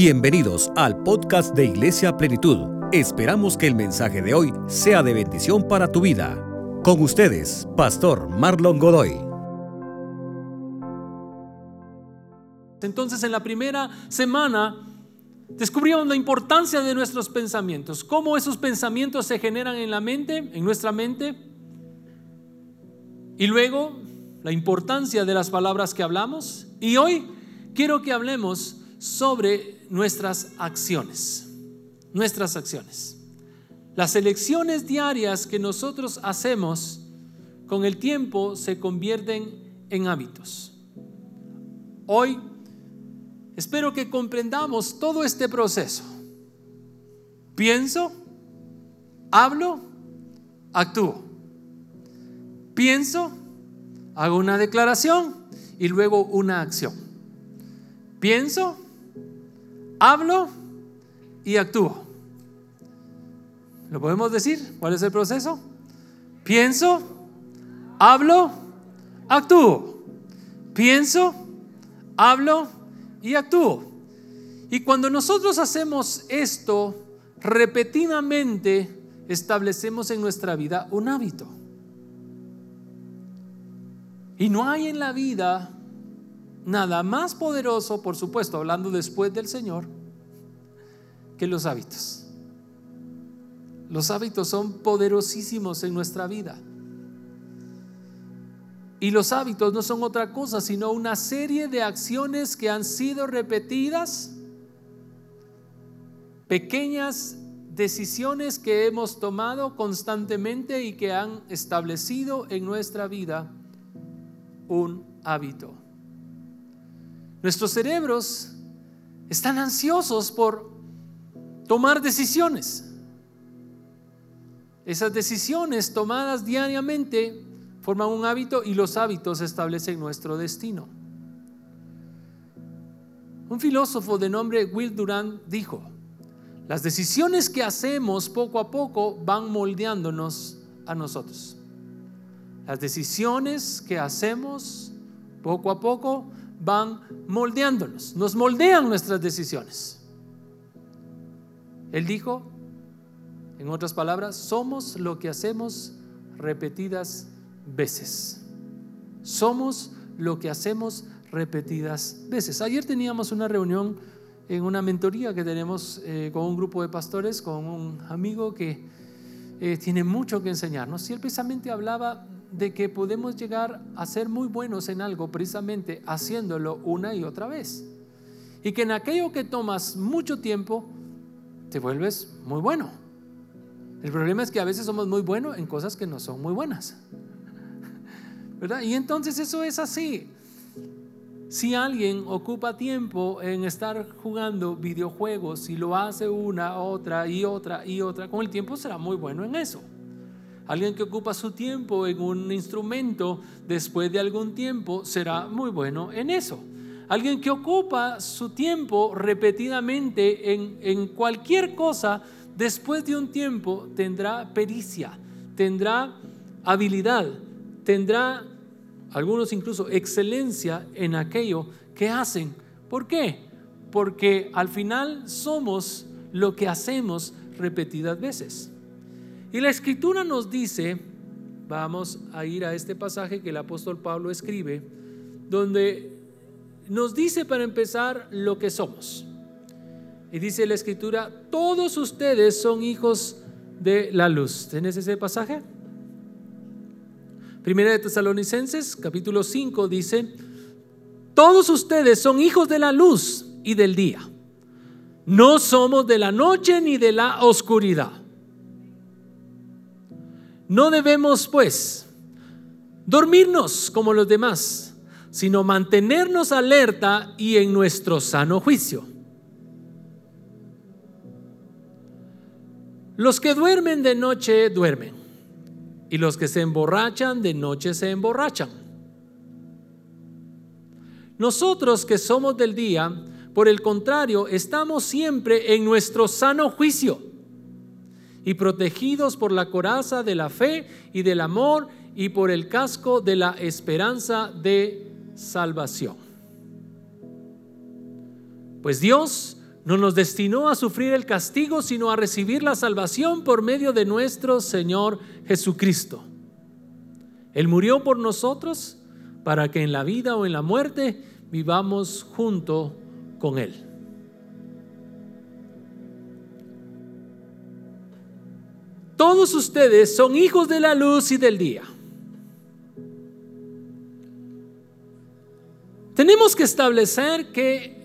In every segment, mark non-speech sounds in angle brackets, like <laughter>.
Bienvenidos al podcast de Iglesia Plenitud. Esperamos que el mensaje de hoy sea de bendición para tu vida. Con ustedes, Pastor Marlon Godoy. Entonces en la primera semana descubrimos la importancia de nuestros pensamientos, cómo esos pensamientos se generan en la mente, en nuestra mente, y luego la importancia de las palabras que hablamos. Y hoy quiero que hablemos sobre nuestras acciones. Nuestras acciones. Las elecciones diarias que nosotros hacemos con el tiempo se convierten en hábitos. Hoy espero que comprendamos todo este proceso. Pienso, hablo, actúo. Pienso, hago una declaración y luego una acción. Pienso, hablo y actúo. ¿Lo podemos decir? ¿Cuál es el proceso? Pienso, hablo, actúo. Pienso, hablo y actúo. Y cuando nosotros hacemos esto repetidamente, establecemos en nuestra vida un hábito. Y no hay en la vida nada más poderoso, por supuesto, hablando después del Señor, que los hábitos. Los hábitos son poderosísimos en nuestra vida. Y los hábitos no son otra cosa, sino una serie de acciones que han sido repetidas, pequeñas decisiones que hemos tomado constantemente y que han establecido en nuestra vida un hábito. Nuestros cerebros están ansiosos por tomar decisiones. Esas decisiones tomadas diariamente forman un hábito y los hábitos establecen nuestro destino. Un filósofo de nombre Will Durant dijo, las decisiones que hacemos poco a poco van moldeándonos a nosotros. Las decisiones que hacemos poco a poco van moldeándonos, nos moldean nuestras decisiones. Él dijo, en otras palabras, somos lo que hacemos repetidas veces. Somos lo que hacemos repetidas veces. Ayer teníamos una reunión en una mentoría que tenemos eh, con un grupo de pastores, con un amigo que eh, tiene mucho que enseñarnos. Y él precisamente hablaba de que podemos llegar a ser muy buenos en algo precisamente haciéndolo una y otra vez. Y que en aquello que tomas mucho tiempo, te vuelves muy bueno. El problema es que a veces somos muy buenos en cosas que no son muy buenas. <laughs> ¿Verdad? Y entonces eso es así. Si alguien ocupa tiempo en estar jugando videojuegos y lo hace una, otra y otra y otra, con el tiempo será muy bueno en eso. Alguien que ocupa su tiempo en un instrumento, después de algún tiempo, será muy bueno en eso. Alguien que ocupa su tiempo repetidamente en, en cualquier cosa, después de un tiempo tendrá pericia, tendrá habilidad, tendrá algunos incluso excelencia en aquello que hacen. ¿Por qué? Porque al final somos lo que hacemos repetidas veces. Y la escritura nos dice, vamos a ir a este pasaje que el apóstol Pablo escribe, donde nos dice para empezar lo que somos. Y dice la escritura, todos ustedes son hijos de la luz. ¿Tienes ese pasaje? Primera de Tesalonicenses, capítulo 5, dice, todos ustedes son hijos de la luz y del día. No somos de la noche ni de la oscuridad. No debemos, pues, dormirnos como los demás, sino mantenernos alerta y en nuestro sano juicio. Los que duermen de noche duermen, y los que se emborrachan de noche se emborrachan. Nosotros que somos del día, por el contrario, estamos siempre en nuestro sano juicio y protegidos por la coraza de la fe y del amor y por el casco de la esperanza de salvación. Pues Dios no nos destinó a sufrir el castigo, sino a recibir la salvación por medio de nuestro Señor Jesucristo. Él murió por nosotros para que en la vida o en la muerte vivamos junto con Él. Todos ustedes son hijos de la luz y del día. Tenemos que establecer que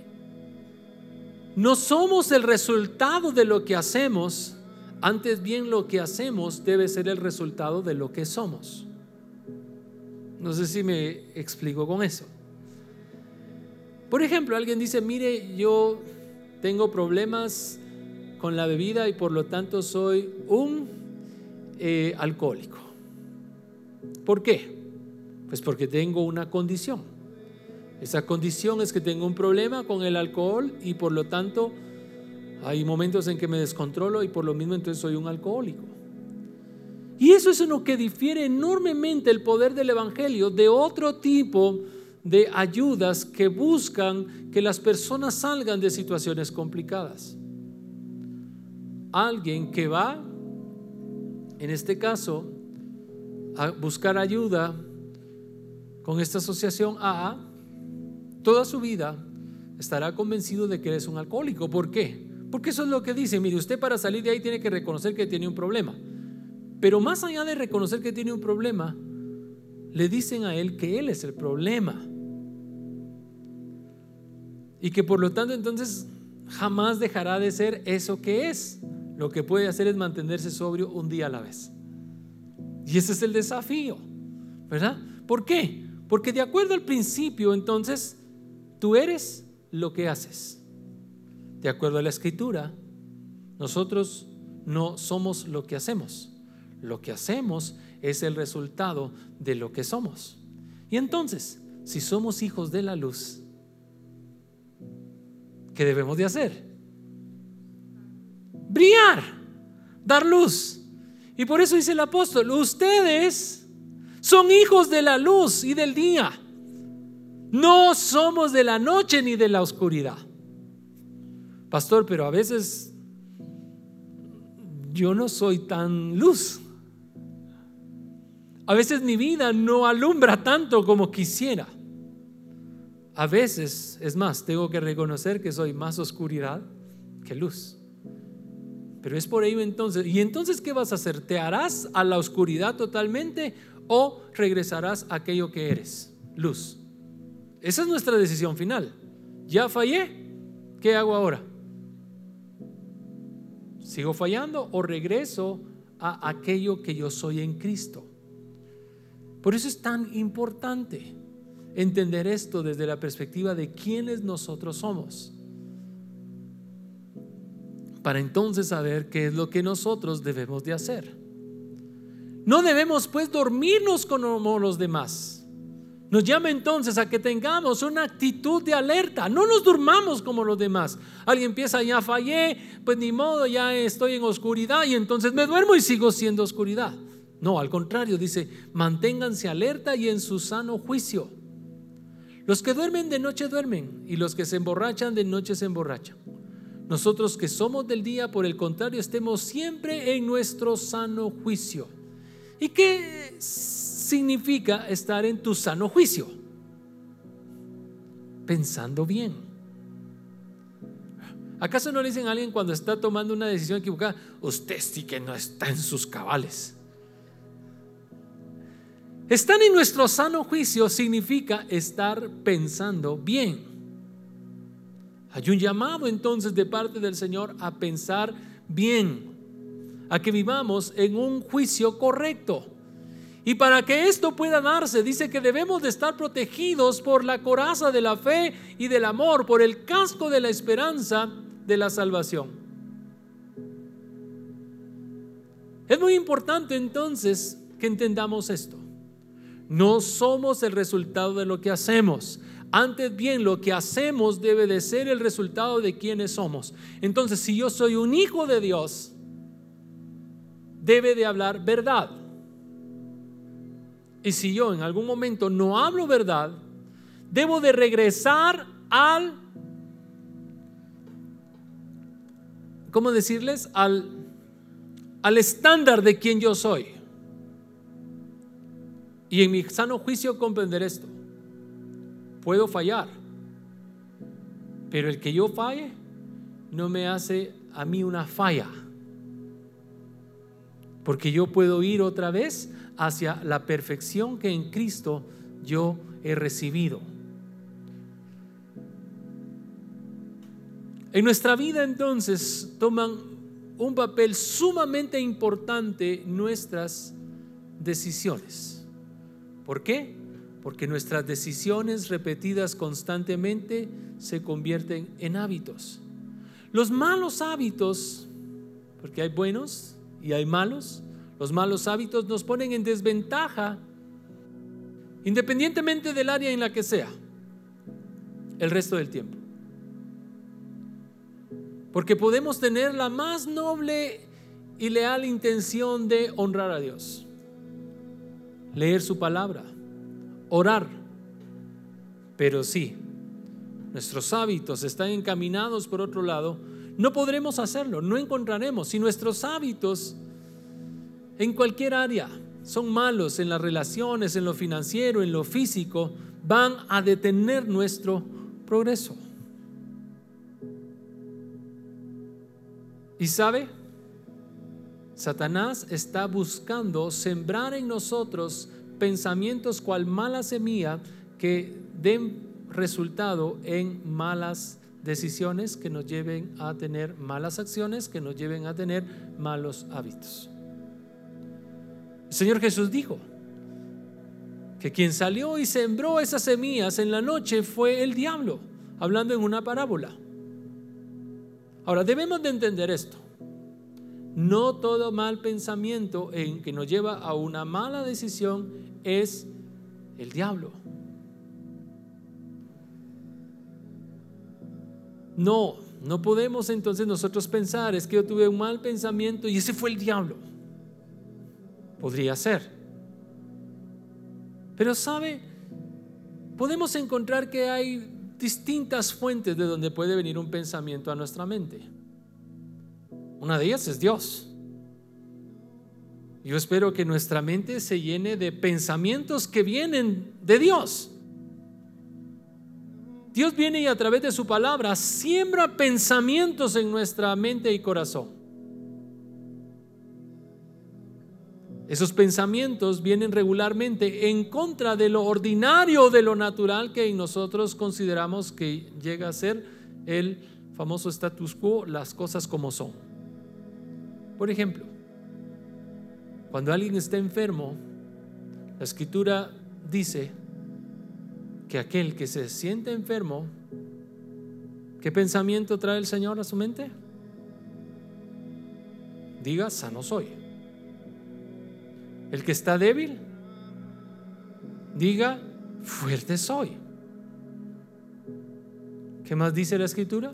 no somos el resultado de lo que hacemos, antes bien lo que hacemos debe ser el resultado de lo que somos. No sé si me explico con eso. Por ejemplo, alguien dice, mire, yo tengo problemas con la bebida y por lo tanto soy un eh, alcohólico. ¿Por qué? Pues porque tengo una condición. Esa condición es que tengo un problema con el alcohol y por lo tanto hay momentos en que me descontrolo y por lo mismo entonces soy un alcohólico. Y eso es lo que difiere enormemente el poder del Evangelio de otro tipo de ayudas que buscan que las personas salgan de situaciones complicadas. Alguien que va, en este caso, a buscar ayuda con esta asociación AA, toda su vida estará convencido de que eres un alcohólico. ¿Por qué? Porque eso es lo que dice. Mire, usted para salir de ahí tiene que reconocer que tiene un problema. Pero más allá de reconocer que tiene un problema, le dicen a él que él es el problema. Y que por lo tanto entonces jamás dejará de ser eso que es. Lo que puede hacer es mantenerse sobrio un día a la vez. Y ese es el desafío, ¿verdad? ¿Por qué? Porque de acuerdo al principio entonces Tú eres lo que haces. De acuerdo a la escritura, nosotros no somos lo que hacemos. Lo que hacemos es el resultado de lo que somos. Y entonces, si somos hijos de la luz, ¿qué debemos de hacer? Brillar, dar luz. Y por eso dice el apóstol, ustedes son hijos de la luz y del día. No somos de la noche ni de la oscuridad. Pastor, pero a veces yo no soy tan luz. A veces mi vida no alumbra tanto como quisiera. A veces, es más, tengo que reconocer que soy más oscuridad que luz. Pero es por ello entonces. ¿Y entonces qué vas a hacer? ¿Te harás a la oscuridad totalmente o regresarás a aquello que eres? Luz. Esa es nuestra decisión final. Ya fallé, ¿qué hago ahora? ¿Sigo fallando o regreso a aquello que yo soy en Cristo? Por eso es tan importante entender esto desde la perspectiva de quiénes nosotros somos. Para entonces saber qué es lo que nosotros debemos de hacer. No debemos pues dormirnos como los demás nos llama entonces a que tengamos una actitud de alerta. No nos durmamos como los demás. Alguien empieza, ya fallé, pues ni modo, ya estoy en oscuridad y entonces me duermo y sigo siendo oscuridad. No, al contrario, dice, manténganse alerta y en su sano juicio. Los que duermen de noche duermen y los que se emborrachan de noche se emborrachan. Nosotros que somos del día, por el contrario, estemos siempre en nuestro sano juicio. ¿Y qué significa estar en tu sano juicio, pensando bien. ¿Acaso no le dicen a alguien cuando está tomando una decisión equivocada, usted sí que no está en sus cabales? Estar en nuestro sano juicio significa estar pensando bien. Hay un llamado entonces de parte del Señor a pensar bien, a que vivamos en un juicio correcto. Y para que esto pueda darse, dice que debemos de estar protegidos por la coraza de la fe y del amor, por el casco de la esperanza de la salvación. Es muy importante entonces que entendamos esto. No somos el resultado de lo que hacemos. Antes bien, lo que hacemos debe de ser el resultado de quienes somos. Entonces, si yo soy un hijo de Dios, debe de hablar verdad. Y si yo en algún momento no hablo verdad, debo de regresar al ¿cómo decirles? Al, al estándar de quien yo soy. Y en mi sano juicio comprender esto. Puedo fallar, pero el que yo falle no me hace a mí una falla. Porque yo puedo ir otra vez hacia la perfección que en Cristo yo he recibido. En nuestra vida entonces toman un papel sumamente importante nuestras decisiones. ¿Por qué? Porque nuestras decisiones repetidas constantemente se convierten en hábitos. Los malos hábitos, porque hay buenos y hay malos, los malos hábitos nos ponen en desventaja independientemente del área en la que sea, el resto del tiempo. Porque podemos tener la más noble y leal intención de honrar a Dios, leer su palabra, orar, pero sí, nuestros hábitos están encaminados por otro lado, no podremos hacerlo, no encontraremos. Si nuestros hábitos en cualquier área son malos en las relaciones, en lo financiero, en lo físico, van a detener nuestro progreso. ¿Y sabe? Satanás está buscando sembrar en nosotros pensamientos cual mala semilla que den resultado en malas decisiones que nos lleven a tener malas acciones, que nos lleven a tener malos hábitos. El Señor Jesús dijo que quien salió y sembró esas semillas en la noche fue el diablo, hablando en una parábola. Ahora, debemos de entender esto. No todo mal pensamiento en que nos lleva a una mala decisión es el diablo. No, no podemos entonces nosotros pensar, es que yo tuve un mal pensamiento y ese fue el diablo. Podría ser. Pero sabe, podemos encontrar que hay distintas fuentes de donde puede venir un pensamiento a nuestra mente. Una de ellas es Dios. Yo espero que nuestra mente se llene de pensamientos que vienen de Dios. Dios viene y a través de su palabra siembra pensamientos en nuestra mente y corazón. Esos pensamientos vienen regularmente en contra de lo ordinario, de lo natural que nosotros consideramos que llega a ser el famoso status quo, las cosas como son. Por ejemplo, cuando alguien está enfermo, la escritura dice que aquel que se siente enfermo, ¿qué pensamiento trae el Señor a su mente? Diga, sano soy. El que está débil, diga, fuerte soy. ¿Qué más dice la escritura?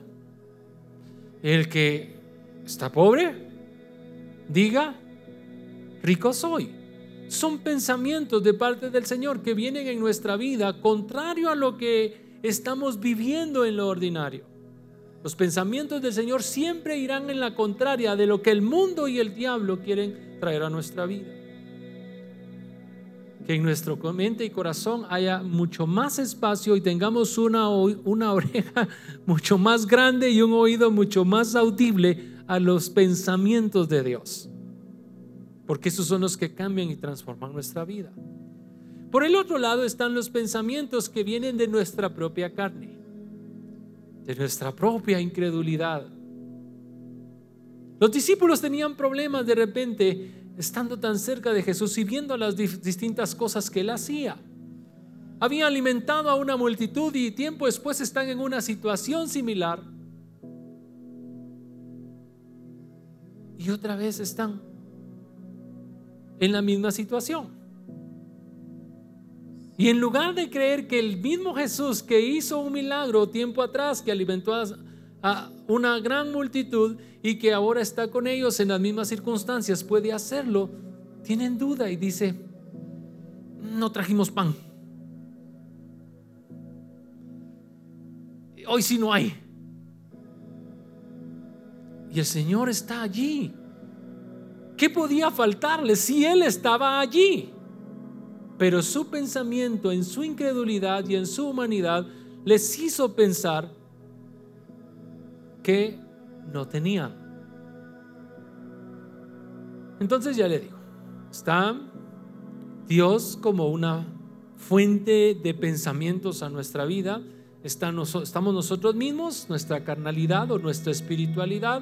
El que está pobre, diga, rico soy son pensamientos de parte del Señor que vienen en nuestra vida contrario a lo que estamos viviendo en lo ordinario. Los pensamientos del Señor siempre irán en la contraria de lo que el mundo y el diablo quieren traer a nuestra vida. Que en nuestro mente y corazón haya mucho más espacio y tengamos una, una <laughs> oreja mucho más grande y un oído mucho más audible a los pensamientos de Dios porque esos son los que cambian y transforman nuestra vida. Por el otro lado están los pensamientos que vienen de nuestra propia carne, de nuestra propia incredulidad. Los discípulos tenían problemas de repente estando tan cerca de Jesús y viendo las distintas cosas que él hacía. Habían alimentado a una multitud y tiempo después están en una situación similar. Y otra vez están en la misma situación. Y en lugar de creer que el mismo Jesús que hizo un milagro tiempo atrás, que alimentó a, una gran multitud y que ahora está con ellos en las mismas circunstancias, puede hacerlo, tienen duda y dice, no trajimos pan. Hoy sí no hay. Y el Señor está allí. ¿Qué podía faltarle si Él estaba allí? Pero su pensamiento en su incredulidad y en su humanidad les hizo pensar que no tenían. Entonces ya le digo, está Dios como una fuente de pensamientos a nuestra vida, estamos nosotros mismos, nuestra carnalidad o nuestra espiritualidad,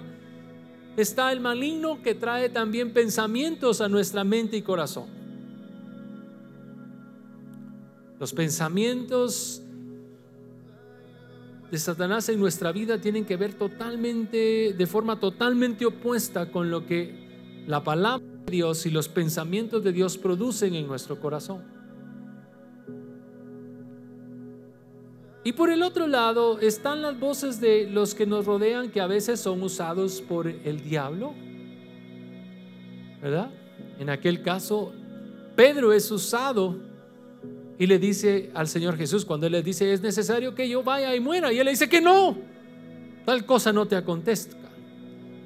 está el maligno que trae también pensamientos a nuestra mente y corazón. Los pensamientos de Satanás en nuestra vida tienen que ver totalmente, de forma totalmente opuesta con lo que la palabra de Dios y los pensamientos de Dios producen en nuestro corazón. Y por el otro lado están las voces de los que nos rodean que a veces son usados por el diablo. ¿Verdad? En aquel caso, Pedro es usado y le dice al Señor Jesús, cuando Él le dice, es necesario que yo vaya y muera, y Él le dice que no, tal cosa no te acontezca.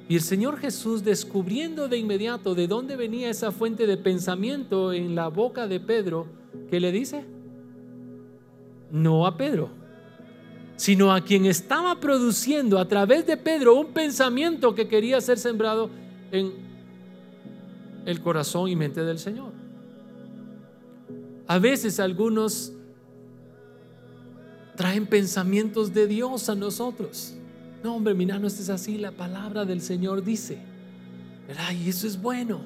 Y el Señor Jesús, descubriendo de inmediato de dónde venía esa fuente de pensamiento en la boca de Pedro, ¿qué le dice? No a Pedro, sino a quien estaba produciendo a través de Pedro un pensamiento que quería ser sembrado en el corazón y mente del Señor. A veces algunos traen pensamientos de Dios a nosotros. No, hombre, mira, no es así. La palabra del Señor dice. Y eso es bueno.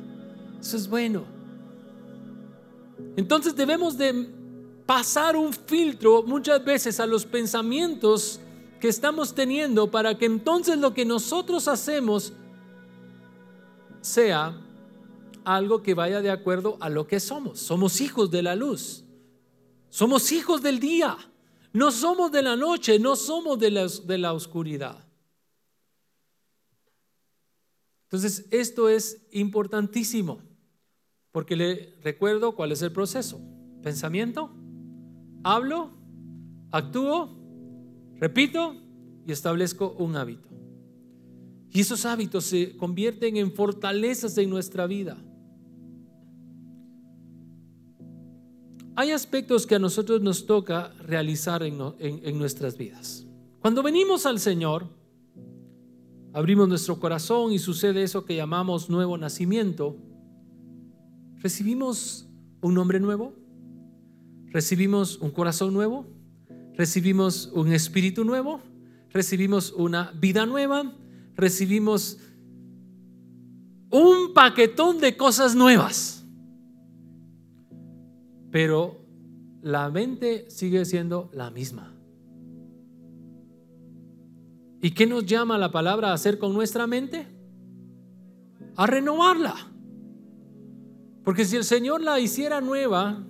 Eso es bueno. Entonces debemos de pasar un filtro muchas veces a los pensamientos que estamos teniendo para que entonces lo que nosotros hacemos sea algo que vaya de acuerdo a lo que somos. Somos hijos de la luz. Somos hijos del día. No somos de la noche, no somos de la, oscuridad. Entonces, esto es importantísimo, porque le recuerdo cuál es el proceso. Pensamiento, hablo, actúo, repito y establezco un hábito. Y esos hábitos se convierten en fortalezas en nuestra vida. hay aspectos que a nosotros nos toca realizar en, nuestras vidas. Cuando venimos al Señor, abrimos nuestro corazón y sucede eso que llamamos nuevo nacimiento, recibimos un nombre nuevo, recibimos un corazón nuevo, recibimos un espíritu nuevo, recibimos una vida nueva, recibimos un paquetón de cosas nuevas pero la mente sigue siendo la misma. ¿Y qué nos llama la palabra a hacer con nuestra mente? A renovarla. Porque si el Señor la hiciera nueva,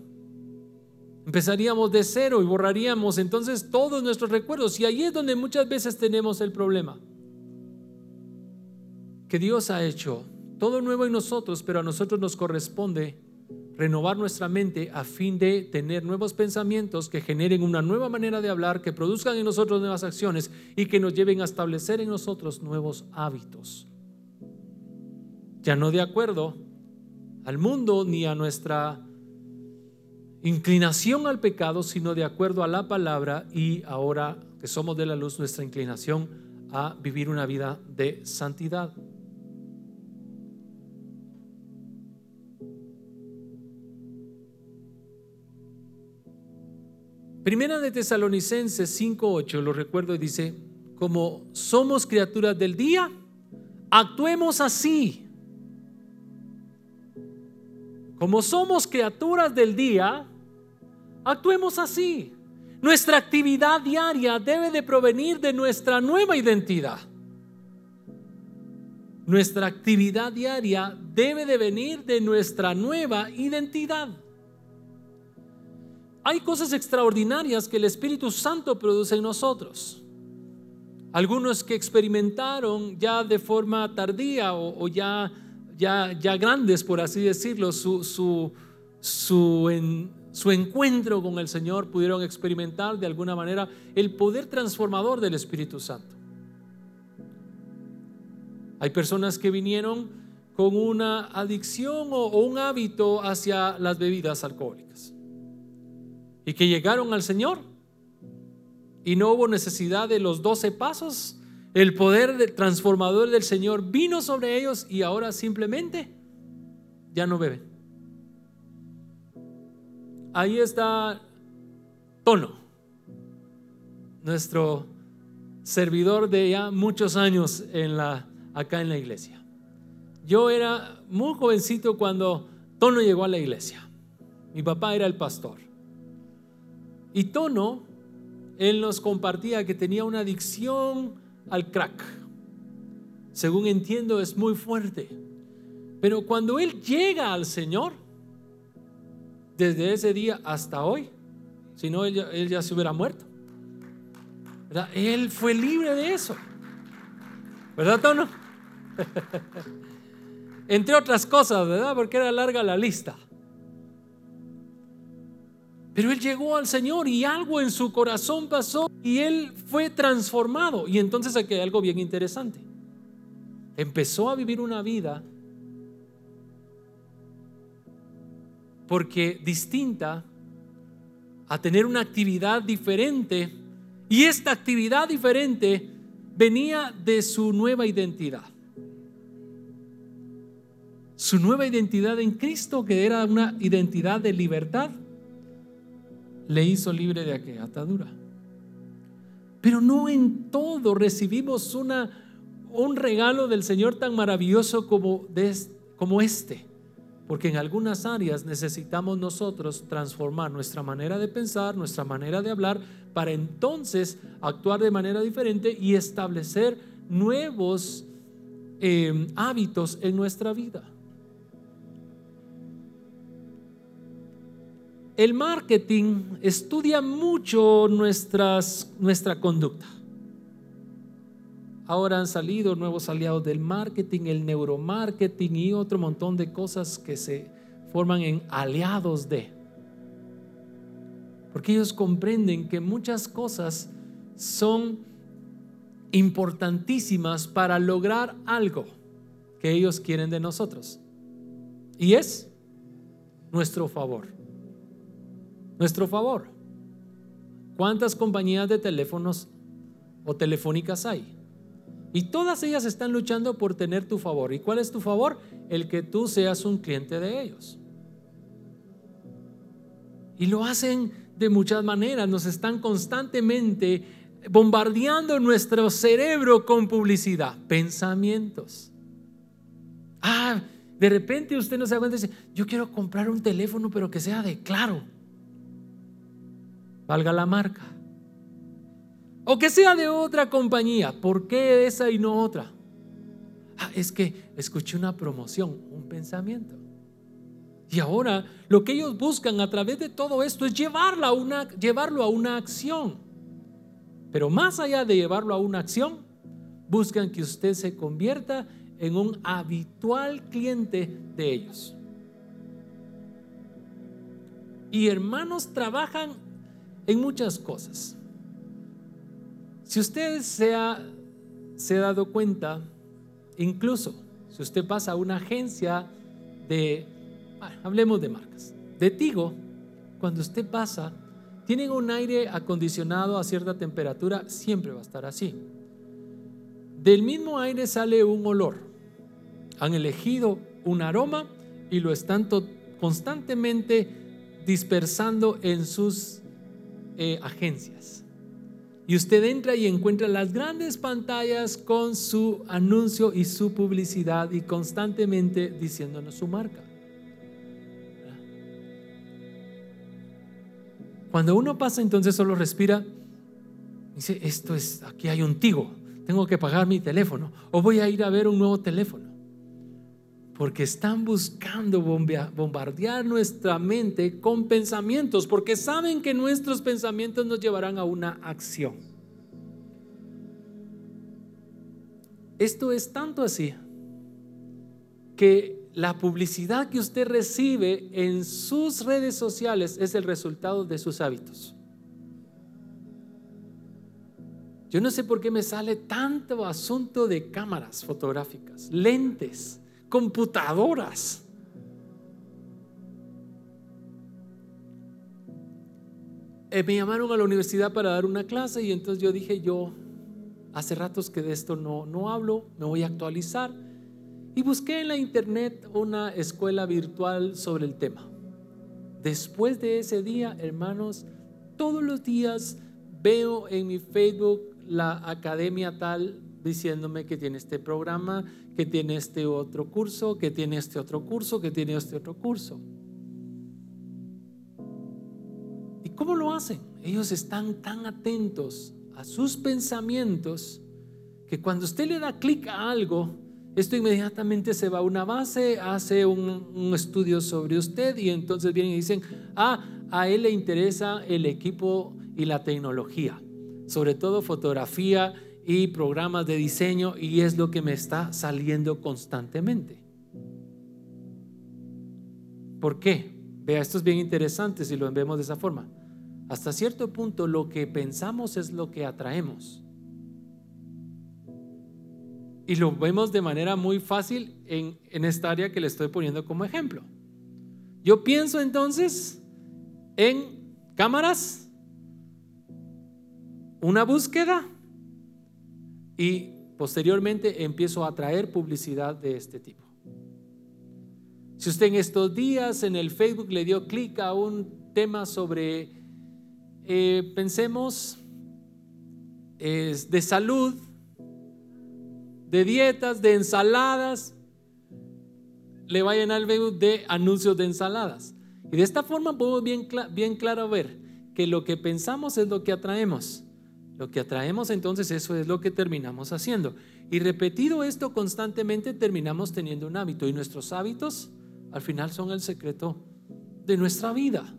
empezaríamos de cero y borraríamos entonces todos nuestros recuerdos. Y ahí es donde muchas veces tenemos el problema. Que Dios ha hecho todo nuevo en nosotros, pero a nosotros nos corresponde renovar nuestra mente a fin de tener nuevos pensamientos que generen una nueva manera de hablar, que produzcan en nosotros nuevas acciones y que nos lleven a establecer en nosotros nuevos hábitos. Ya no de acuerdo al mundo ni a nuestra inclinación al pecado, sino de acuerdo a la palabra y ahora que somos de la luz, nuestra inclinación a vivir una vida de santidad. Primera de Tesalonicenses 5.8, lo recuerdo dice, como somos criaturas del día, actuemos así. Como somos criaturas del día, actuemos así. Nuestra actividad diaria debe de provenir de nuestra nueva identidad. Nuestra actividad diaria debe de venir de nuestra nueva identidad. Hay cosas extraordinarias que el Espíritu Santo produce en nosotros. Algunos que experimentaron ya de forma tardía o, ya, ya, grandes, por así decirlo, su, su, su, su encuentro con el Señor, pudieron experimentar de alguna manera el poder transformador del Espíritu Santo. Hay personas que vinieron con una adicción o, un hábito hacia las bebidas alcohólicas y que llegaron al Señor y no hubo necesidad de los doce pasos. El poder transformador del Señor vino sobre ellos y ahora simplemente ya no beben. Ahí está Tono, nuestro servidor de ya muchos años en la, acá en la iglesia. Yo era muy jovencito cuando Tono llegó a la iglesia. Mi papá era el pastor. Y Tono, él nos compartía que tenía una adicción al crack. Según entiendo, es muy fuerte. Pero cuando él llega al Señor, desde ese día hasta hoy, si no, él ya, se hubiera muerto. Él fue libre de eso. ¿Verdad, Tono? <laughs> Entre otras cosas, ¿verdad? Porque era larga la lista. Pero él llegó al Señor y algo en su corazón pasó y él fue transformado. Y entonces aquí hay algo bien interesante. Empezó a vivir una vida porque distinta a tener una actividad diferente y esta actividad diferente venía de su nueva identidad. Su nueva identidad en Cristo, que era una identidad de libertad, le hizo libre de aquella atadura. Pero no en todo recibimos una, un regalo del Señor tan maravilloso como, como este. Porque en algunas áreas necesitamos nosotros transformar nuestra manera de pensar, nuestra manera de hablar, para entonces actuar de manera diferente y establecer nuevos eh, hábitos en nuestra vida. El marketing estudia mucho nuestra conducta. Ahora han salido nuevos aliados del marketing, el neuromarketing y otro montón de cosas que se forman en aliados de. Porque ellos comprenden que muchas cosas son importantísimas para lograr algo que ellos quieren de nosotros. Y es nuestro favor nuestro favor. ¿Cuántas compañías de teléfonos o telefónicas hay? Y todas ellas están luchando por tener tu favor. ¿Y cuál es tu favor? El que tú seas un cliente de ellos. Y lo hacen de muchas maneras. Nos están constantemente bombardeando nuestro cerebro con publicidad, pensamientos. Ah, de repente usted no se da cuenta y dice, yo quiero comprar un teléfono pero que sea de claro valga la marca. O que sea de otra compañía. ¿Por qué esa y no otra? Ah, es que escuché una promoción, un pensamiento. Y ahora lo que ellos buscan a través de todo esto es llevarlo a una, llevarlo a una acción. Pero más allá de llevarlo a una acción, buscan que usted se convierta en un habitual cliente de ellos. Y hermanos trabajan en muchas cosas. Si usted se ha, se dado cuenta, incluso si usted pasa a una agencia de, hablemos de marcas, de Tigo, cuando usted pasa, tienen un aire acondicionado a cierta temperatura, siempre va a estar así. Del mismo aire sale un olor. Han elegido un aroma y lo están constantemente dispersando en sus eh, agencias. Y usted entra y encuentra las grandes pantallas con su anuncio y su publicidad y constantemente diciéndonos su marca. Cuando uno pasa entonces solo respira, dice, esto es, aquí hay un tigo, tengo que pagar mi teléfono o voy a ir a ver un nuevo teléfono porque están buscando bombardear nuestra mente con pensamientos, porque saben que nuestros pensamientos nos llevarán a una acción. Esto es tanto así que la publicidad que usted recibe en sus redes sociales es el resultado de sus hábitos. Yo no sé por qué me sale tanto asunto de cámaras fotográficas, lentes, computadoras. Eh, me llamaron a la universidad para dar una clase y entonces yo dije, yo hace ratos que de esto no, no hablo, me voy a actualizar. Y busqué en la internet una escuela virtual sobre el tema. Después de ese día, hermanos, todos los días veo en mi Facebook la academia tal diciéndome que tiene este programa, que tiene este otro curso, que tiene este otro curso, que tiene este otro curso. ¿Y cómo lo hacen? Ellos están tan atentos a sus pensamientos que cuando usted le da clic a algo, esto inmediatamente se va a una base, hace un, estudio sobre usted y entonces vienen y dicen, ah, a él le interesa el equipo y la tecnología sobre todo fotografía y programas de diseño y es lo que me está saliendo constantemente. ¿Por qué? Vea, esto es bien interesante si lo vemos de esa forma. Hasta cierto punto lo que pensamos es lo que atraemos. Y lo vemos de manera muy fácil en, en esta área que le estoy poniendo como ejemplo. Yo pienso entonces en cámaras, una búsqueda y posteriormente empiezo a traer publicidad de este tipo. Si usted en estos días en el Facebook le dio clic a un tema sobre, eh, pensemos, es de salud, de dietas, de ensaladas, le va a llenar el Facebook de anuncios de ensaladas. Y de esta forma podemos bien, bien claro ver que lo que pensamos es lo que atraemos. Lo que atraemos entonces eso es lo que terminamos haciendo. Y repetido esto constantemente terminamos teniendo un hábito y nuestros hábitos al final son el secreto de nuestra vida.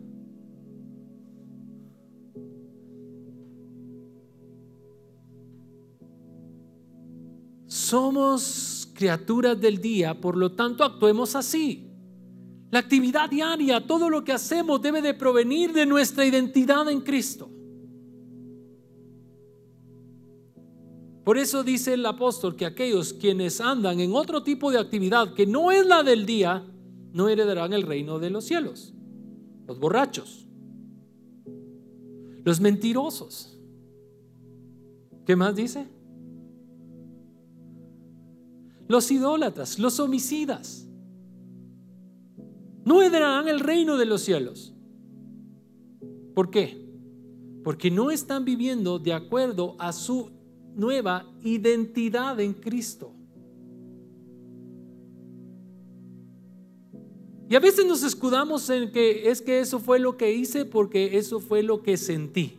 Somos criaturas del día, por lo tanto actuemos así. La actividad diaria, todo lo que hacemos debe de provenir de nuestra identidad en Cristo. Por eso dice el apóstol que aquellos quienes andan en otro tipo de actividad que no es la del día, no heredarán el reino de los cielos. Los borrachos, los mentirosos. ¿Qué más dice? Los idólatras, los homicidas. No heredarán el reino de los cielos. ¿Por qué? Porque no están viviendo de acuerdo a su nueva identidad en Cristo. Y a veces nos escudamos en que es que eso fue lo que hice porque eso fue lo que sentí.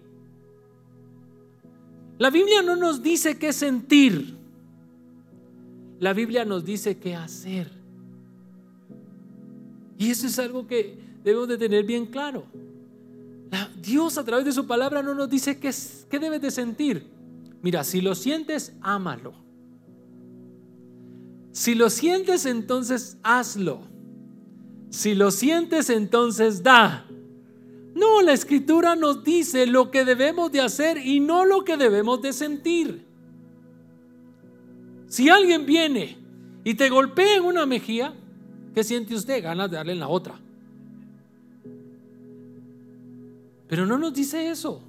La Biblia no nos dice qué sentir. La Biblia nos dice qué hacer. Y eso es algo que debemos de tener bien claro. Dios a través de su palabra no nos dice qué, qué debes de sentir. Mira, si lo sientes, ámalo. Si lo sientes, entonces hazlo. Si lo sientes, entonces da. No, la escritura nos dice lo que debemos de hacer y no lo que debemos de sentir. Si alguien viene y te golpea en una mejilla, ¿qué siente usted? Ganas de darle en la otra. Pero no nos dice eso.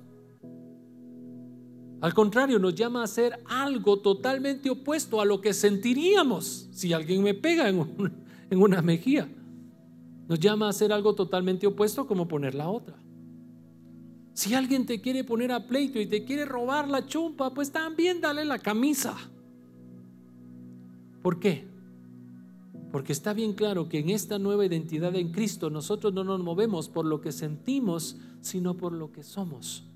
Al contrario, nos llama a hacer algo totalmente opuesto a lo que sentiríamos si alguien me pega <laughs> en, una mejilla. Nos llama a hacer algo totalmente opuesto como poner la otra. Si alguien te quiere poner a pleito y te quiere robar la chumpa, pues también dale la camisa. ¿Por qué? Porque está bien claro que en esta nueva identidad en Cristo nosotros no nos movemos por lo que sentimos, sino por lo que somos.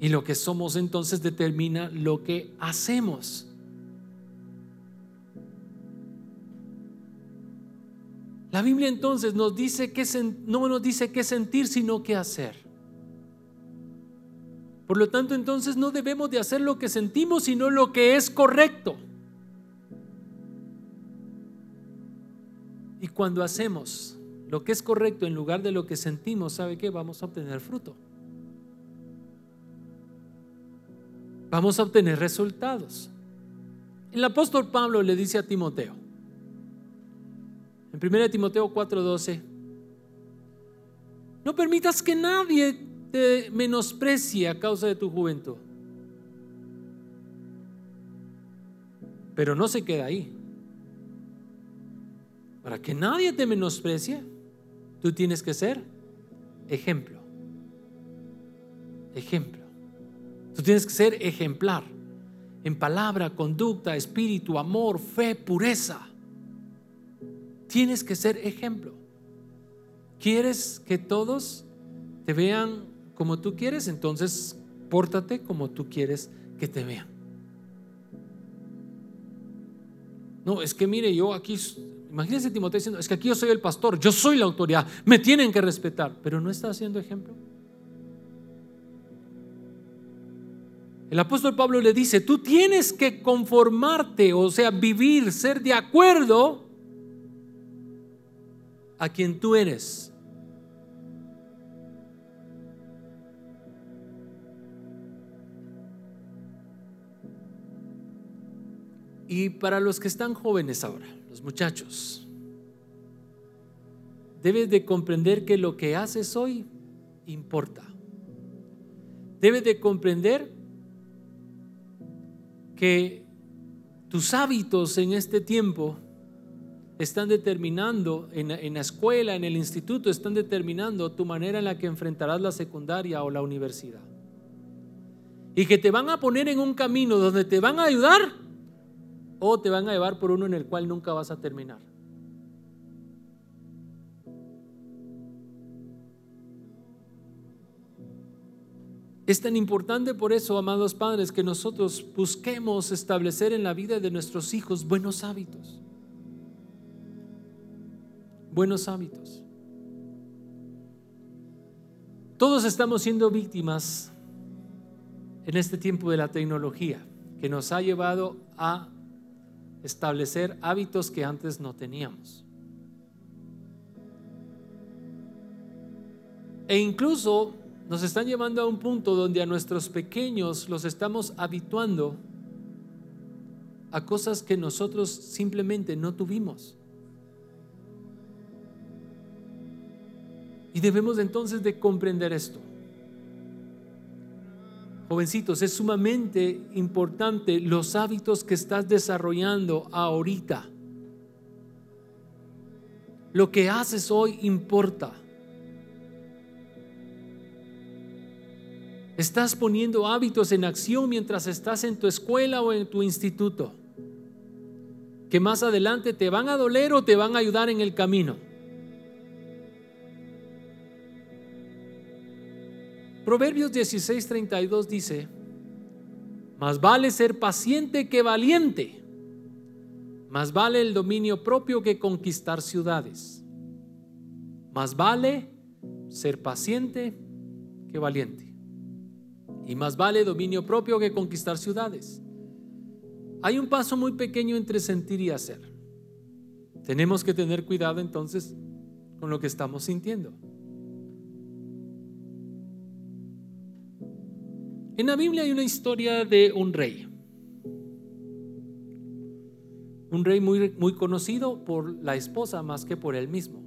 Y lo que somos entonces determina lo que hacemos. La Biblia entonces nos dice que no nos dice qué sentir, sino qué hacer. Por lo tanto, entonces no debemos de hacer lo que sentimos, sino lo que es correcto. Y cuando hacemos lo que es correcto en lugar de lo que sentimos, ¿sabe qué? Vamos a obtener fruto. Vamos a obtener resultados. El apóstol Pablo le dice a Timoteo, en 1 Timoteo 4:12, no permitas que nadie te menosprecie a causa de tu juventud. Pero no se queda ahí. Para que nadie te menosprecie, tú tienes que ser ejemplo. Ejemplo. Tú tienes que ser ejemplar en palabra, conducta, espíritu, amor, fe, pureza. Tienes que ser ejemplo. ¿Quieres que todos te vean como tú quieres? Entonces, pórtate como tú quieres que te vean. No, es que mire, yo aquí, imagínense Timoteo diciendo, es que aquí yo soy el pastor, yo soy la autoridad, me tienen que respetar, pero no está haciendo ejemplo. El apóstol Pablo le dice, tú tienes que conformarte, o sea, vivir, ser de acuerdo a quien tú eres. Y para los que están jóvenes ahora, los muchachos, debes de comprender que lo que haces hoy importa. Debes de comprender que tus hábitos en este tiempo están determinando, en, en, la escuela, en el instituto, están determinando tu manera en la que enfrentarás la secundaria o la universidad. Y que te van a poner en un camino donde te van a ayudar o te van a llevar por uno en el cual nunca vas a terminar. Es tan importante por eso, amados padres, que nosotros busquemos establecer en la vida de nuestros hijos buenos hábitos. Buenos hábitos. Todos estamos siendo víctimas en este tiempo de la tecnología que nos ha llevado a establecer hábitos que antes no teníamos. E incluso nos están llevando a un punto donde a nuestros pequeños los estamos habituando a cosas que nosotros simplemente no tuvimos. Y debemos entonces de comprender esto. Jovencitos, es sumamente importante los hábitos que estás desarrollando ahorita. Lo que haces hoy importa. Estás poniendo hábitos en acción mientras estás en tu escuela o en tu instituto, que más adelante te van a doler o te van a ayudar en el camino. Proverbios 16:32 dice, más vale ser paciente que valiente, más vale el dominio propio que conquistar ciudades, más vale ser paciente que valiente, y más vale dominio propio que conquistar ciudades. Hay un paso muy pequeño entre sentir y hacer. Tenemos que tener cuidado entonces con lo que estamos sintiendo. En la Biblia hay una historia de un rey. Un rey muy, muy conocido por la esposa más que por él mismo.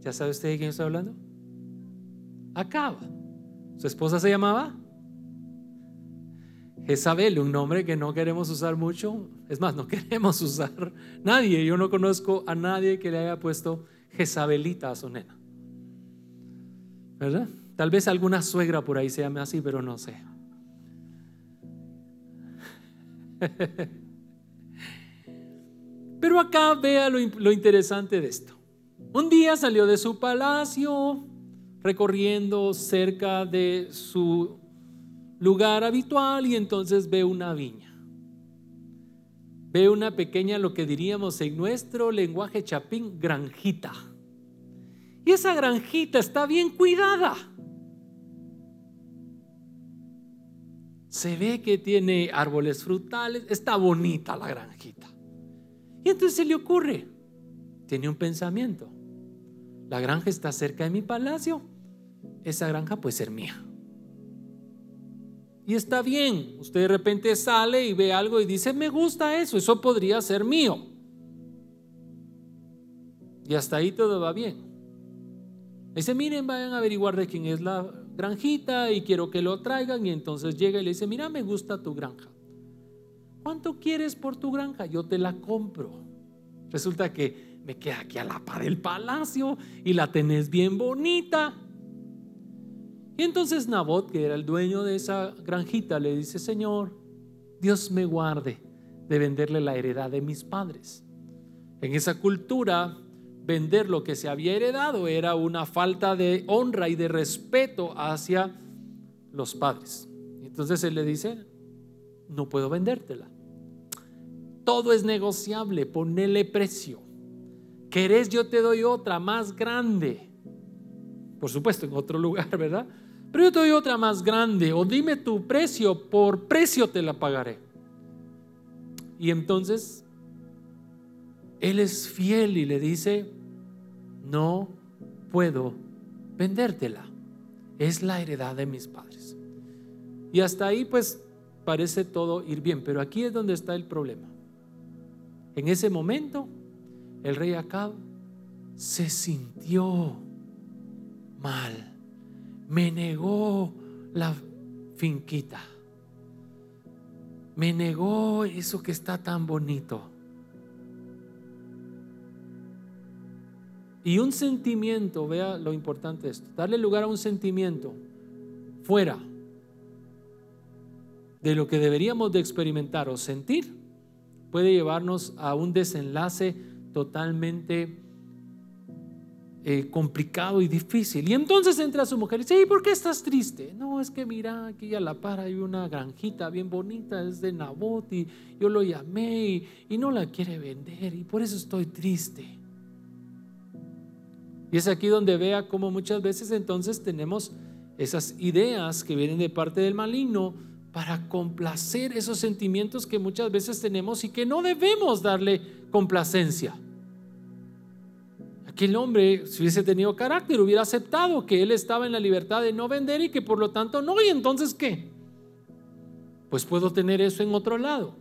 ¿Ya sabe usted de quién está hablando? Acaba. Su esposa se llamaba Jezabel, un nombre que no queremos usar mucho. Es más, no <laughs> queremos usar nadie. Yo no conozco a nadie que le haya puesto Jezabelita a su nena. ¿Verdad? Tal vez alguna suegra por ahí se llame así, pero no sé. <laughs> Pero acá vea lo, lo, interesante de esto. Un día salió de su palacio, recorriendo cerca de su lugar habitual y entonces ve una viña. Ve una pequeña, lo que diríamos en nuestro lenguaje chapín, granjita. Y esa granjita está bien cuidada. Se ve que tiene árboles frutales, está bonita la granjita. Y entonces se le ocurre, tiene un pensamiento. La granja está cerca de mi palacio, esa granja puede ser mía. Y está bien, usted de repente sale y ve algo y dice, me gusta eso, eso podría ser mío. Y hasta ahí todo va bien. Dice, miren, vayan a averiguar de quién es la granjita y quiero que lo traigan. Y entonces llega y le dice, mira, me gusta tu granja. ¿Cuánto quieres por tu granja? Yo te la compro. Resulta que me queda aquí a la par del palacio y la tenés bien bonita. Y entonces Nabot, que era el dueño de esa granjita, le dice, Señor, Dios me guarde de venderle la heredad de mis padres. En esa cultura, vender lo que se había heredado era una falta de honra y de respeto hacia los padres. Entonces él le dice, no puedo vendértela. Todo es negociable, ponele precio. ¿Querés? Yo te doy otra más grande. Por supuesto, en otro lugar, ¿verdad? Pero yo te doy otra más grande. O dime tu precio, por precio te la pagaré. Y entonces, él es fiel y le dice, no puedo vendértela. Es la heredad de mis padres. Y hasta ahí pues parece todo ir bien, pero aquí es donde está el problema. En ese momento, el rey Acab se sintió mal, me negó la finquita, me negó eso que está tan bonito. Y un sentimiento, vea lo importante de esto, darle lugar a un sentimiento fuera de lo que deberíamos de experimentar o sentir, puede llevarnos a un desenlace totalmente eh, complicado y difícil. Y entonces entra su mujer y dice, ¿y por qué estás triste? No, es que mira, aquí a la par hay una granjita bien bonita, es de Nabot y yo lo llamé y, y no la quiere vender y por eso estoy triste. Y es aquí donde vea cómo muchas veces entonces tenemos esas ideas que vienen de parte del maligno para complacer esos sentimientos que muchas veces tenemos y que no debemos darle complacencia. Aquel hombre, si hubiese tenido carácter, hubiera aceptado que él estaba en la libertad de no vender y que por lo tanto no. ¿Y entonces qué? Pues puedo tener eso en otro lado.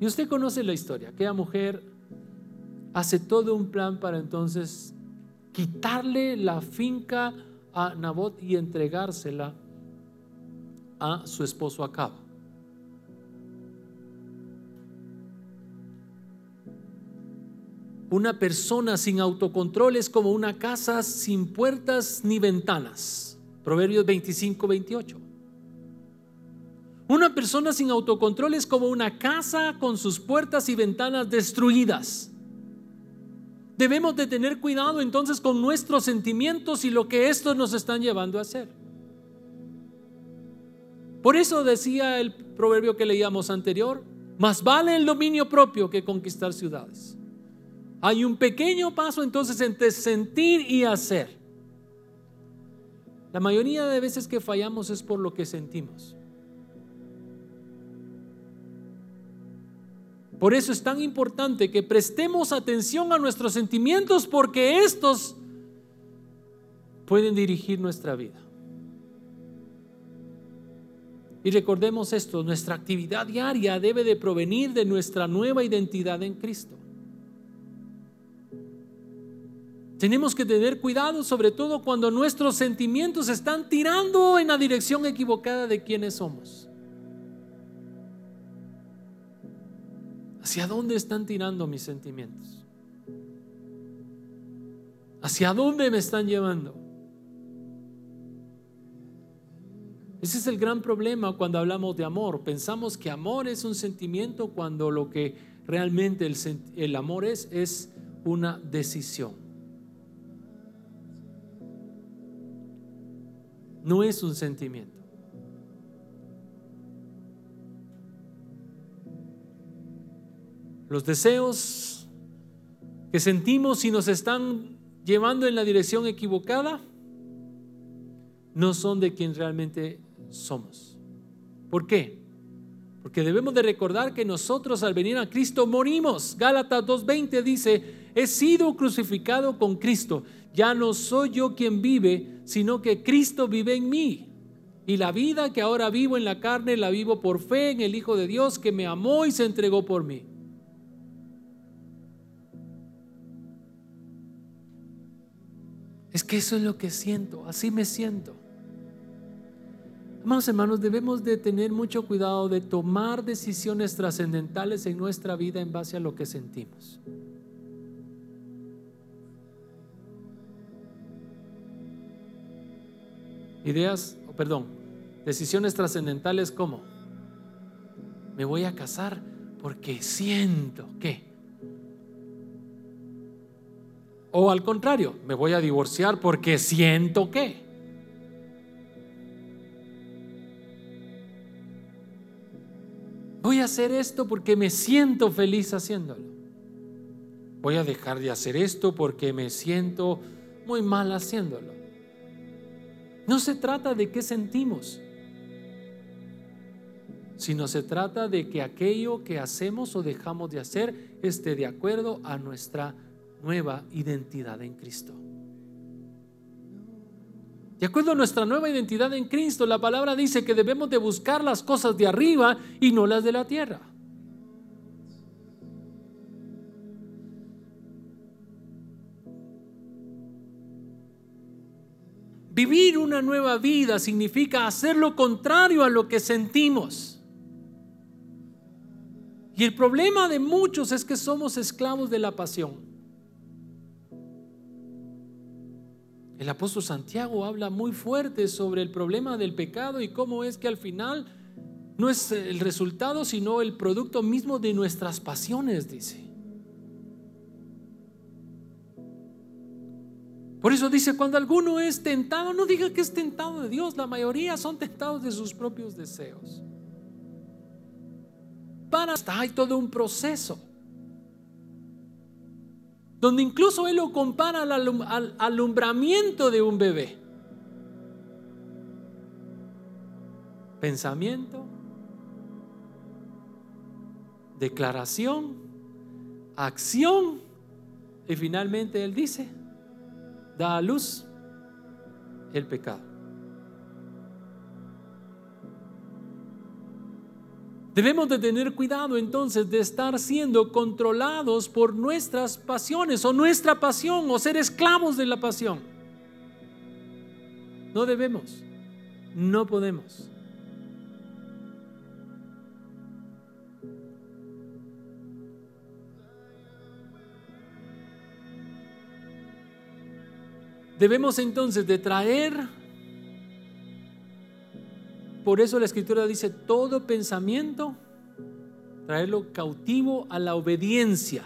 Y usted conoce la historia. Aquella mujer hace todo un plan para entonces quitarle la finca a Nabot y entregársela a su esposo Acab. Una persona sin autocontrol es como una casa sin puertas ni ventanas. Proverbios 25, 28. Una persona sin autocontrol es como una casa con sus puertas y ventanas destruidas. Debemos de tener cuidado entonces con nuestros sentimientos y lo que estos nos están llevando a hacer. Por eso decía el proverbio que leíamos anterior, más vale el dominio propio que conquistar ciudades. Hay un pequeño paso entonces entre sentir y hacer. La mayoría de veces que fallamos es por lo que sentimos. Por eso es tan importante que prestemos atención a nuestros sentimientos porque estos pueden dirigir nuestra vida. Y recordemos esto, nuestra actividad diaria debe de provenir de nuestra nueva identidad en Cristo. Tenemos que tener cuidado sobre todo cuando nuestros sentimientos están tirando en la dirección equivocada de quienes somos. ¿Hacia dónde están tirando mis sentimientos? ¿Hacia dónde me están llevando? Ese es el gran problema cuando hablamos de amor. Pensamos que amor es un sentimiento cuando lo que realmente el, amor es es una decisión. No es un sentimiento. Los deseos que sentimos y nos están llevando en la dirección equivocada no son de quien realmente somos. ¿Por qué? Porque debemos de recordar que nosotros al venir a Cristo morimos. Gálatas 2.20 dice, he sido crucificado con Cristo. Ya no soy yo quien vive, sino que Cristo vive en mí. Y la vida que ahora vivo en la carne la vivo por fe en el Hijo de Dios que me amó y se entregó por mí. Es que eso es lo que siento, así me siento. Amados hermanos, debemos de tener mucho cuidado de tomar decisiones trascendentales en nuestra vida en base a lo que sentimos. Ideas, perdón, decisiones trascendentales como, me voy a casar porque siento que O al contrario, me voy a divorciar porque siento que. Voy a hacer esto porque me siento feliz haciéndolo. Voy a dejar de hacer esto porque me siento muy mal haciéndolo. No se trata de qué sentimos, sino se trata de que aquello que hacemos o dejamos de hacer esté de acuerdo a nuestra nueva identidad en Cristo. De acuerdo a nuestra nueva identidad en Cristo, la palabra dice que debemos de buscar las cosas de arriba y no las de la tierra. Vivir una nueva vida significa hacer lo contrario a lo que sentimos. Y el problema de muchos es que somos esclavos de la pasión. El apóstol Santiago habla muy fuerte sobre el problema del pecado y cómo es que al final no es el resultado, sino el producto mismo de nuestras pasiones, dice. Por eso dice, cuando alguno es tentado, no diga que es tentado de Dios, la mayoría son tentados de sus propios deseos. Para hasta hay todo un proceso donde incluso él lo compara al alumbramiento de un bebé. Pensamiento, declaración, acción y finalmente él dice, da a luz el pecado. Debemos de tener cuidado entonces de estar siendo controlados por nuestras pasiones o nuestra pasión o ser esclavos de la pasión. No debemos, no podemos. Debemos entonces de traer por eso la escritura dice, todo pensamiento, traerlo cautivo a la obediencia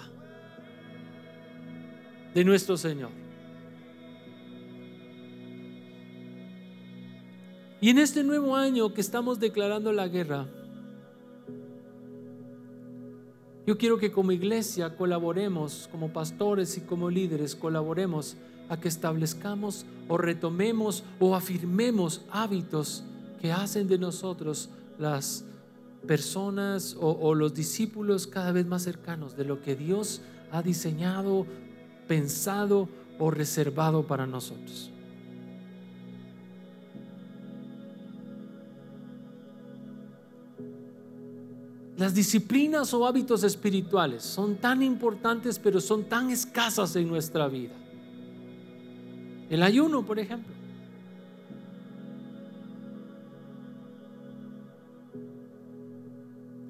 de nuestro Señor. Y en este nuevo año que estamos declarando la guerra, yo quiero que como iglesia colaboremos, como pastores y como líderes, colaboremos a que establezcamos o retomemos o afirmemos hábitos que hacen de nosotros las personas o, los discípulos cada vez más cercanos de lo que Dios ha diseñado, pensado o reservado para nosotros. Las disciplinas o hábitos espirituales son tan importantes, pero son tan escasas en nuestra vida. El ayuno, por ejemplo.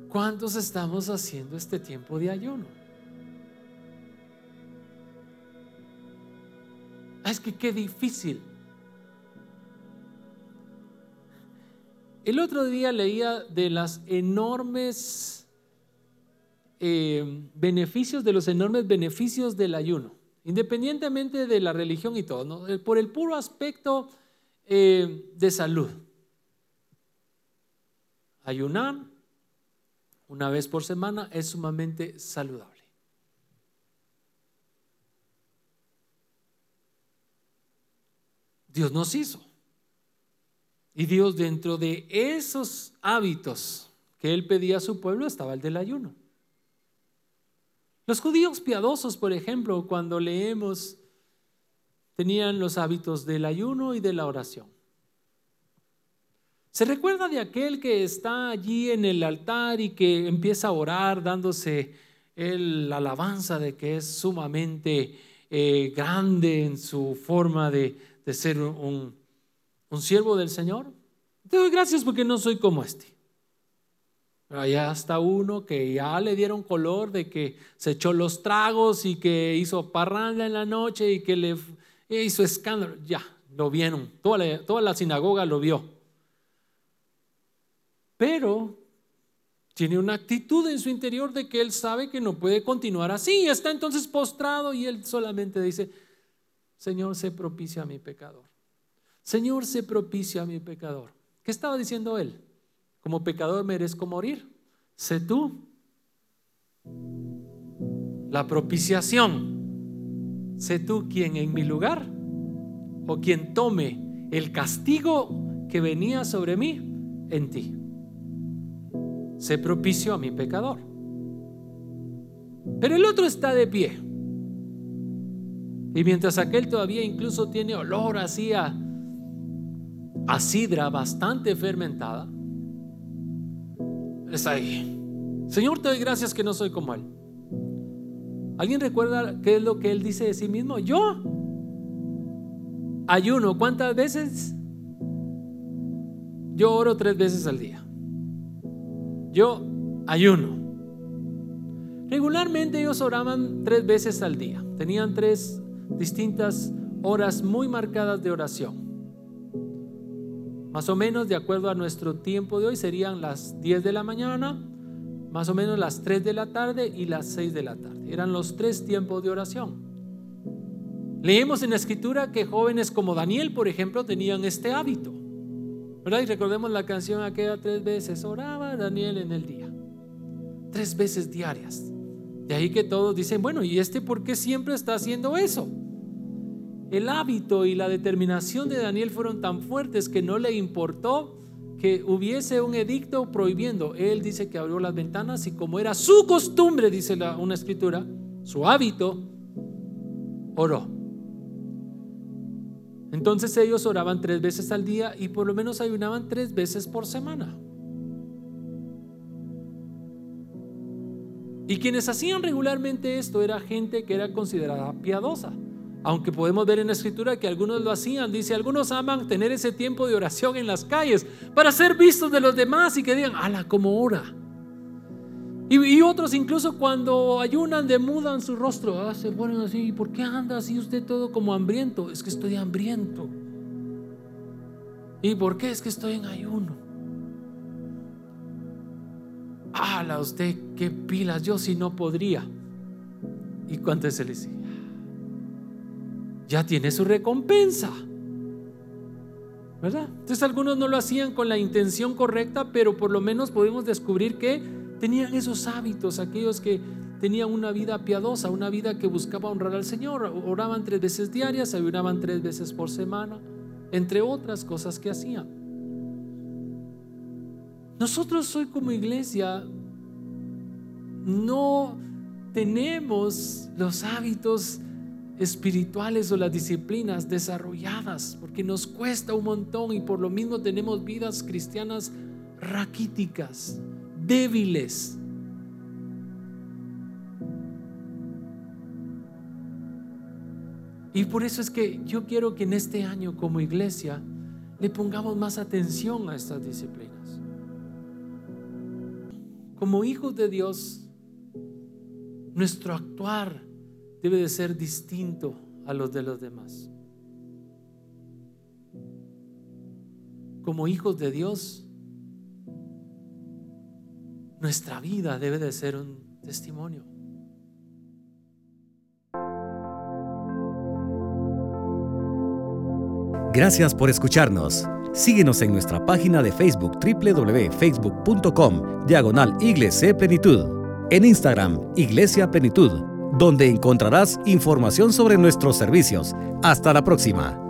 ¿Cuántos estamos haciendo este tiempo de ayuno? Ah, es que qué difícil. El otro día leía de las enormes eh, beneficios, de los enormes beneficios del ayuno, independientemente de la religión y todo, eh, por el puro aspecto eh, de salud. Ayunar una vez por semana es sumamente saludable. Dios nos hizo. Y Dios dentro de esos hábitos que Él pedía a su pueblo estaba el del ayuno. Los judíos piadosos, por ejemplo, cuando leemos, tenían los hábitos del ayuno y de la oración. ¿Se recuerda de aquel que está allí en el altar y que empieza a orar dándose la alabanza de que es sumamente eh, grande en su forma de, ser un, un, siervo del Señor? Te doy gracias porque no soy como este. Allá está uno que ya le dieron color de que se echó los tragos y que hizo parranda en la noche y que le hizo escándalo. Ya, lo vieron. Toda toda la sinagoga lo vio pero tiene una actitud en su interior de que él sabe que no puede continuar así. Está entonces postrado y él solamente dice, Señor, sé propicio a mi pecador. Señor, sé propicio a mi pecador. ¿Qué estaba diciendo él? Como pecador merezco morir. Sé tú. La propiciación. Sé tú quien en mi lugar o quien tome el castigo que venía sobre mí en ti se propició a mi pecador. Pero el otro está de pie. Y mientras aquel todavía incluso tiene olor así a, sidra bastante fermentada, está ahí. Señor, te doy gracias que no soy como él. ¿Alguien recuerda qué es lo que él dice de sí mismo? Yo ayuno. ¿Cuántas veces? Yo oro tres veces al día. Yo ayuno. Regularmente ellos oraban tres veces al día. Tenían tres distintas horas muy marcadas de oración. Más o menos, de acuerdo a nuestro tiempo de hoy, serían las 10 de la mañana, más o menos las 3 de la tarde y las 6 de la tarde. Eran los tres tiempos de oración. Leemos en la escritura que jóvenes como Daniel, por ejemplo, tenían este hábito. ¿Verdad? Y recordemos la canción aquella tres veces, oraba Daniel en el día. Tres veces diarias. De ahí que todos dicen, bueno, ¿y este por qué siempre está haciendo eso? El hábito y la determinación de Daniel fueron tan fuertes que no le importó que hubiese un edicto prohibiendo. Él dice que abrió las ventanas y como era su costumbre, dice una escritura, su hábito, oró. Entonces ellos oraban tres veces al día y por lo menos ayunaban tres veces por semana. Y quienes hacían regularmente esto era gente que era considerada piadosa. Aunque podemos ver en la escritura que algunos lo hacían, dice, algunos aman tener ese tiempo de oración en las calles para ser vistos de los demás y que digan, ala, como ora. Y, otros incluso cuando ayunan demudan su rostro, ah, se ponen así, ¿por qué anda así usted todo como hambriento? Es que estoy hambriento. ¿Y por qué? Es que estoy en ayuno. ¡Hala usted qué pilas! Yo si no podría. ¿Y cuánto se le dice? Ya tiene su recompensa. ¿Verdad? Entonces algunos no lo hacían con la intención correcta, pero por lo menos podemos descubrir que tenían esos hábitos, aquellos que tenían una vida piadosa, una vida que buscaba honrar al Señor. Oraban tres veces diarias, ayunaban tres veces por semana, entre otras cosas que hacían. Nosotros hoy como iglesia no tenemos los hábitos espirituales o las disciplinas desarrolladas, porque nos cuesta un montón y por lo mismo tenemos vidas cristianas raquíticas débiles. Y por eso es que yo quiero que en este año como iglesia le pongamos más atención a estas disciplinas. Como hijos de Dios, nuestro actuar debe de ser distinto a los de los demás. Como hijos de Dios, nuestra vida debe de ser un testimonio. Gracias por escucharnos. Síguenos en nuestra página de Facebook www.facebook.com Diagonal Iglesia Plenitud. En Instagram Iglesia Plenitud, donde encontrarás información sobre nuestros servicios. Hasta la próxima.